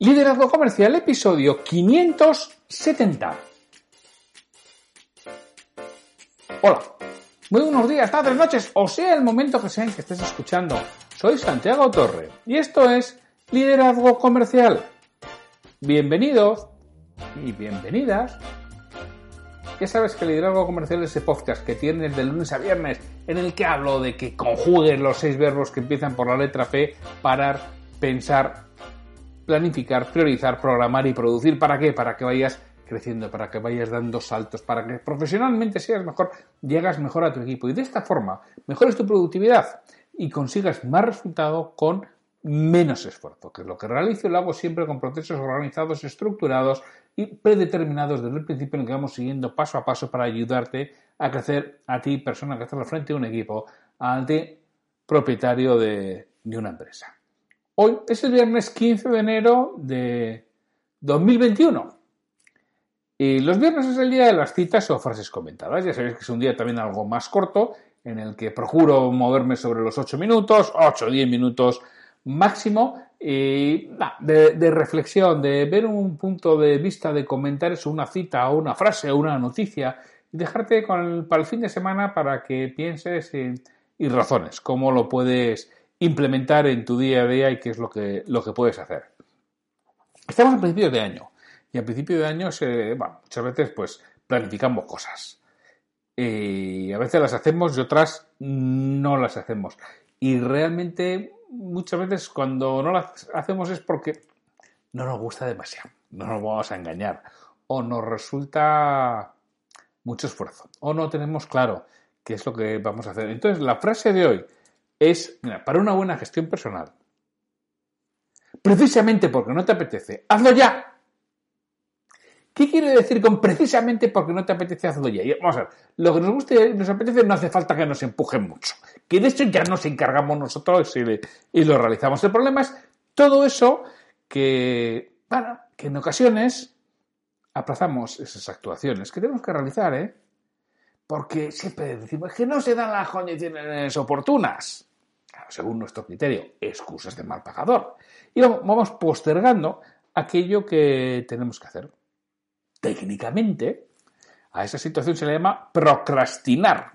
Liderazgo Comercial, episodio 570. Hola, muy buenos días, tardes, noches, o sea el momento que sea en que estés escuchando. Soy Santiago Torre y esto es Liderazgo Comercial. Bienvenidos y bienvenidas. Ya sabes que Liderazgo Comercial es ese podcast que tienes de lunes a viernes en el que hablo de que conjuguen los seis verbos que empiezan por la letra P, parar, pensar, planificar, priorizar, programar y producir. ¿Para qué? Para que vayas creciendo, para que vayas dando saltos, para que profesionalmente seas mejor, llegas mejor a tu equipo y de esta forma mejores tu productividad y consigas más resultado con menos esfuerzo, que es lo que realizo y lo hago siempre con procesos organizados, estructurados y predeterminados desde el principio en el que vamos siguiendo paso a paso para ayudarte a crecer a ti, persona que estás al frente de un equipo, a ti, propietario de una empresa. Hoy es el viernes 15 de enero de 2021. Y los viernes es el día de las citas o frases comentadas. Ya sabéis que es un día también algo más corto, en el que procuro moverme sobre los 8 minutos, 8 o 10 minutos máximo, y, de, reflexión, de ver un punto de vista, de comentar eso, una cita o una frase o una noticia, y dejarte con para el fin de semana para que pienses y razones cómo lo puedes implementar en tu día a día y qué es lo que, lo que puedes hacer. Estamos a principios de año y a principio de año se, bueno, muchas veces pues planificamos cosas. Y a veces las hacemos y otras no las hacemos. Y realmente muchas veces cuando no las hacemos es porque no nos gusta demasiado, no nos vamos a engañar, o nos resulta mucho esfuerzo, o no tenemos claro qué es lo que vamos a hacer. Entonces, la frase de hoy es, para una buena gestión personal, precisamente porque no te apetece, hazlo ya. ¿Qué quiere decir con precisamente porque no te apetece hazlo ya? Vamos a ver, lo que nos guste y nos apetece no hace falta que nos empujen mucho. Que de hecho ya nos encargamos nosotros y, y lo realizamos. El problema es todo eso que, bueno, que en ocasiones aplazamos esas actuaciones que tenemos que realizar, ¿eh? Porque siempre decimos que no se dan las condiciones oportunas según nuestro criterio, excusas de mal pagador. Y vamos postergando aquello que tenemos que hacer. Técnicamente, a esa situación se le llama procrastinar.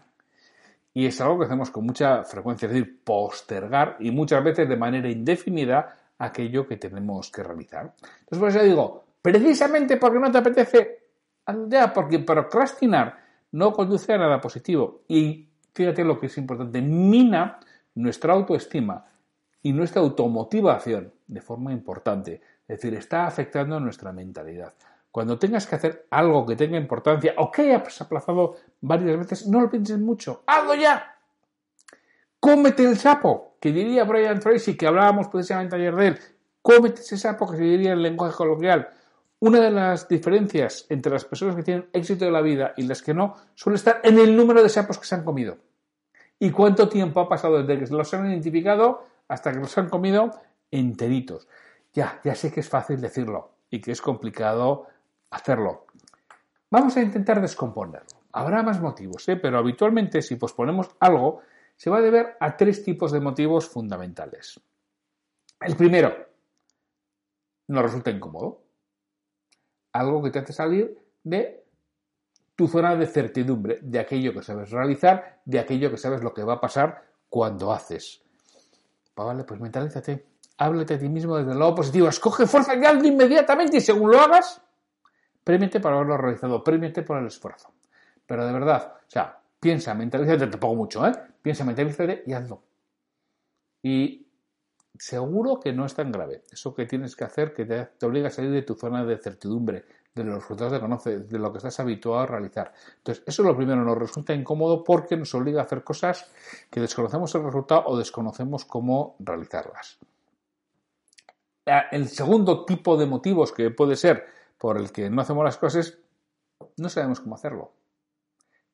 Y es algo que hacemos con mucha frecuencia, es decir, postergar y muchas veces de manera indefinida aquello que tenemos que realizar. Entonces, por eso digo, precisamente porque no te apetece, porque procrastinar no conduce a nada positivo. Y fíjate lo que es importante, mina nuestra autoestima y nuestra automotivación de forma importante. Es decir, está afectando nuestra mentalidad. Cuando tengas que hacer algo que tenga importancia o que hayas aplazado varias veces, no lo pienses mucho. ¡Hazlo ya! ¡Cómete el sapo! Que diría Brian Tracy, que hablábamos precisamente ayer de él. Cómete ese sapo, que se diría en lenguaje coloquial. Una de las diferencias entre las personas que tienen éxito de la vida y las que no suele estar en el número de sapos que se han comido. ¿Y cuánto tiempo ha pasado desde que los han identificado hasta que los han comido enteritos? Ya, ya sé que es fácil decirlo y que es complicado hacerlo. Vamos a intentar descomponerlo. Habrá más motivos, ¿eh? pero habitualmente si posponemos algo, se va a deber a tres tipos de motivos fundamentales. El primero, nos resulta incómodo. Algo que te hace salir de tu zona de certidumbre de aquello que sabes realizar, de aquello que sabes lo que va a pasar cuando haces. Vale, pues mentalízate. Háblate a ti mismo desde el lado positivo. Escoge fuerza y algo inmediatamente y según lo hagas, premiate por haberlo realizado, premiate por el esfuerzo. Pero de verdad, o sea, piensa, mentalízate, te pongo mucho, ¿eh? Piensa, mentalízate y hazlo. Y seguro que no es tan grave. Eso que tienes que hacer que te obliga a salir de tu zona de certidumbre, de los resultados que conoces, de lo que estás habituado a realizar. Entonces, eso es lo primero, nos resulta incómodo porque nos obliga a hacer cosas que desconocemos el resultado o desconocemos cómo realizarlas. el segundo tipo de motivos que puede ser por el que no hacemos las cosas, no sabemos cómo hacerlo.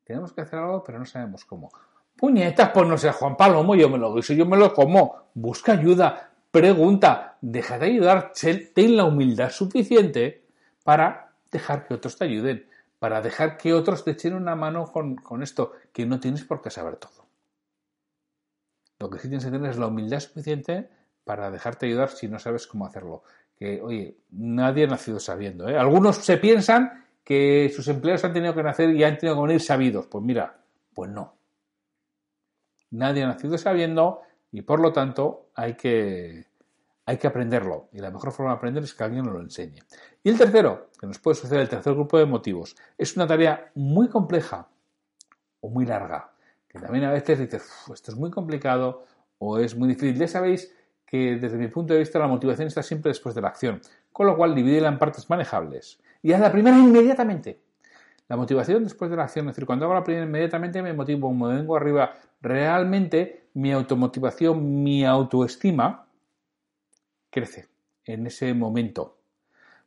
Tenemos que hacer algo, pero no sabemos cómo. Puñetas, pues no sé, Juan Palomo, yo me lo guiso, yo me lo como. Busca ayuda, pregunta, deja de ayudar, ten la humildad suficiente para dejar que otros te ayuden, para dejar que otros te echen una mano con, con esto, que no tienes por qué saber todo. Lo que sí tienes que tener es la humildad suficiente para dejarte ayudar si no sabes cómo hacerlo. Que, oye, nadie ha nacido sabiendo. ¿eh? Algunos se piensan que sus empleados han tenido que nacer y han tenido que venir sabidos. Pues mira, pues no. Nadie ha nacido sabiendo y por lo tanto hay que, hay que aprenderlo. Y la mejor forma de aprender es que alguien nos lo enseñe. Y el tercero, que nos puede suceder, el tercer grupo de motivos, es una tarea muy compleja o muy larga que también a veces dices, esto es muy complicado o es muy difícil. Ya sabéis que desde mi punto de vista la motivación está siempre después de la acción, con lo cual divídela en partes manejables y haz la primera inmediatamente. La motivación después de la acción, es decir, cuando hago la primera inmediatamente me motivo, me vengo arriba, realmente mi automotivación, mi autoestima crece en ese momento.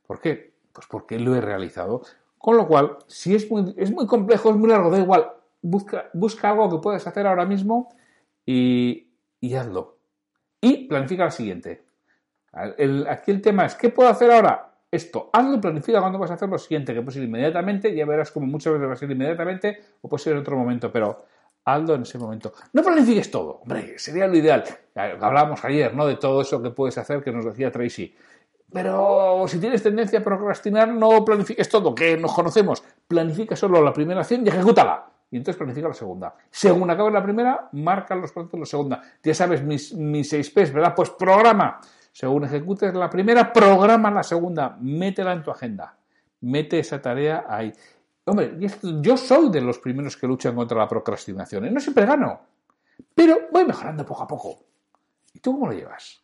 ¿Por qué? Pues porque lo he realizado. Con lo cual, si es muy, es muy complejo, es muy largo, da igual, busca, busca algo que puedes hacer ahora mismo y, hazlo. Y planifica lo siguiente. aquí el tema es, ¿qué puedo hacer ahora? Esto, hazlo y planifica cuándo vas a hacer lo siguiente, que puede ser inmediatamente, ya verás como muchas veces va a ser inmediatamente o puede ser en otro momento, pero hazlo en ese momento. No planifiques todo, hombre, sería lo ideal. Hablábamos ayer, ¿no? De todo eso que puedes hacer que nos decía Tracy. Pero si tienes tendencia a procrastinar, no planifiques todo, que nos conocemos. Planifica solo la primera acción y ejecútala y entonces planifica la segunda. Según acabe la primera, marca los de la segunda. Ya sabes, mis, mis 6 P's, ¿verdad? Pues programa. Según ejecutes la primera, programa la segunda. Métela en tu agenda. Mete esa tarea ahí. Hombre, yo soy de los primeros que luchan contra la procrastinación. ¿eh? No siempre gano, pero voy mejorando poco a poco. ¿Y tú cómo lo llevas?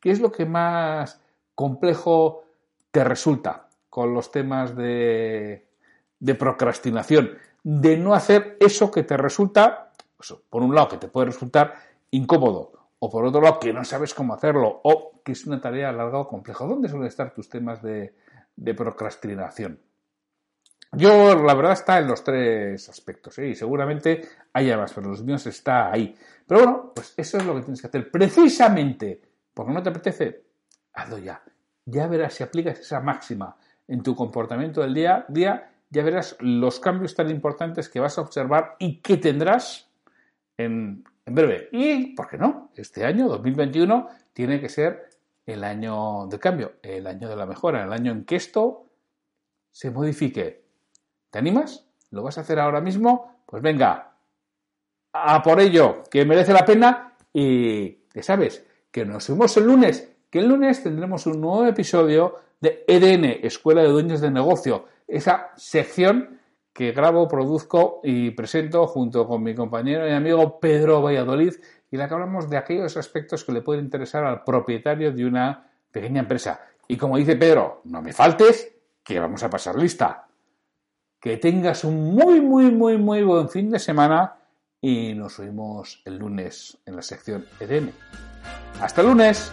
¿Qué es lo que más complejo te resulta con los temas de, procrastinación? de no hacer eso que te resulta, por un lado, que te puede resultar incómodo, o por otro lado, que no sabes cómo hacerlo, o que es una tarea larga o compleja. ¿Dónde suelen estar tus temas de, procrastinación? Yo, la verdad, está en los tres aspectos, ¿eh? y seguramente haya más, pero los míos está ahí. Pero bueno, pues eso es lo que tienes que hacer. Precisamente porque no te apetece, hazlo ya. Ya verás si aplicas esa máxima en tu comportamiento del día a día ya verás los cambios tan importantes que vas a observar y que tendrás en, breve. Y, ¿por qué no? Este año, 2021, tiene que ser el año de cambio, el año de la mejora, el año en que esto se modifique. ¿Te animas? ¿Lo vas a hacer ahora mismo? Pues venga, a por ello, que merece la pena y ya sabes, que nos vemos el lunes, que el lunes tendremos un nuevo episodio de EDN, Escuela de Dueños de Negocio esa sección que grabo, produzco y presento junto con mi compañero y amigo Pedro Valladolid y la que hablamos de aquellos aspectos que le pueden interesar al propietario de una pequeña empresa. Y como dice Pedro, no me faltes, que vamos a pasar lista. Que tengas un muy, muy, muy, muy buen fin de semana y nos vemos el lunes en la sección EDM. Hasta el lunes.